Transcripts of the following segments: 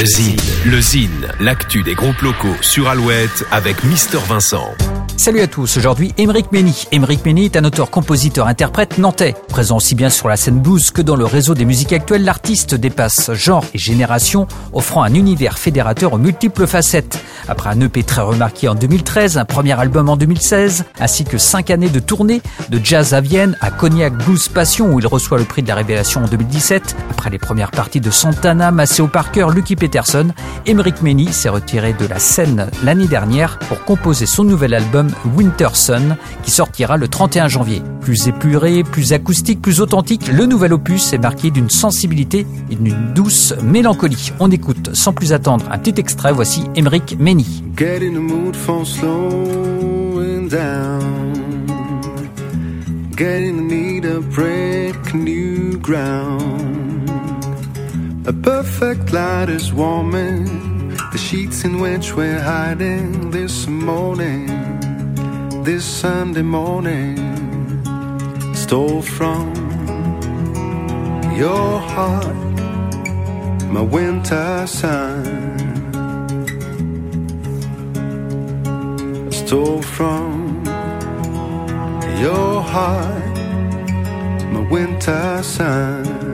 Le Zine, le Zine, l'actu des groupes locaux sur Alouette avec Mister Vincent. Salut à tous, aujourd'hui Émeric Mény. Émeric Mény est un auteur, compositeur, interprète nantais. Présent aussi bien sur la scène blues que dans le réseau des musiques actuelles, l'artiste dépasse genre et génération, offrant un univers fédérateur aux multiples facettes. Après un EP très remarqué en 2013, un premier album en 2016, ainsi que cinq années de tournée, de jazz à Vienne à Cognac Blues Passion où il reçoit le prix de la révélation en 2017, après les premières parties de Santana, Maceo Parker, Lucky Peterson, Émeric Mény s'est retiré de la scène l'année dernière pour composer son nouvel album Winter Sun qui sortira le 31 janvier. Plus épuré, plus acoustique, plus authentique, le nouvel opus est marqué d'une sensibilité et d'une douce mélancolie. On écoute sans plus attendre un petit extrait, voici new ground. A perfect light is warming the sheets in which we're hiding this morning. This Sunday morning stole from your heart my winter sun. stole from your heart my winter sun.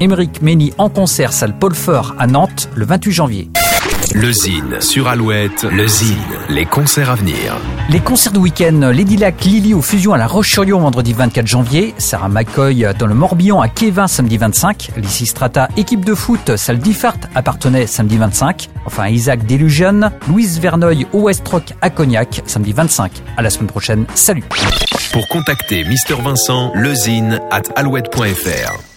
Émeric Mény en concert salle Paul Fort à Nantes le 28 janvier. Le Zine sur Alouette, le Zine, les concerts à venir. Les concerts de week-end, Lady Lac, Lily au Fusion à La Roche-sur-Yon vendredi 24 janvier, Sarah McCoy dans le Morbihan à Kévin samedi 25, Lissy Strata, équipe de foot, salle Diffart appartenait samedi 25, enfin Isaac Delusion, Louise Verneuil au West Rock à Cognac samedi 25. À la semaine prochaine, salut Pour contacter Mister Vincent, lezine at alouette.fr.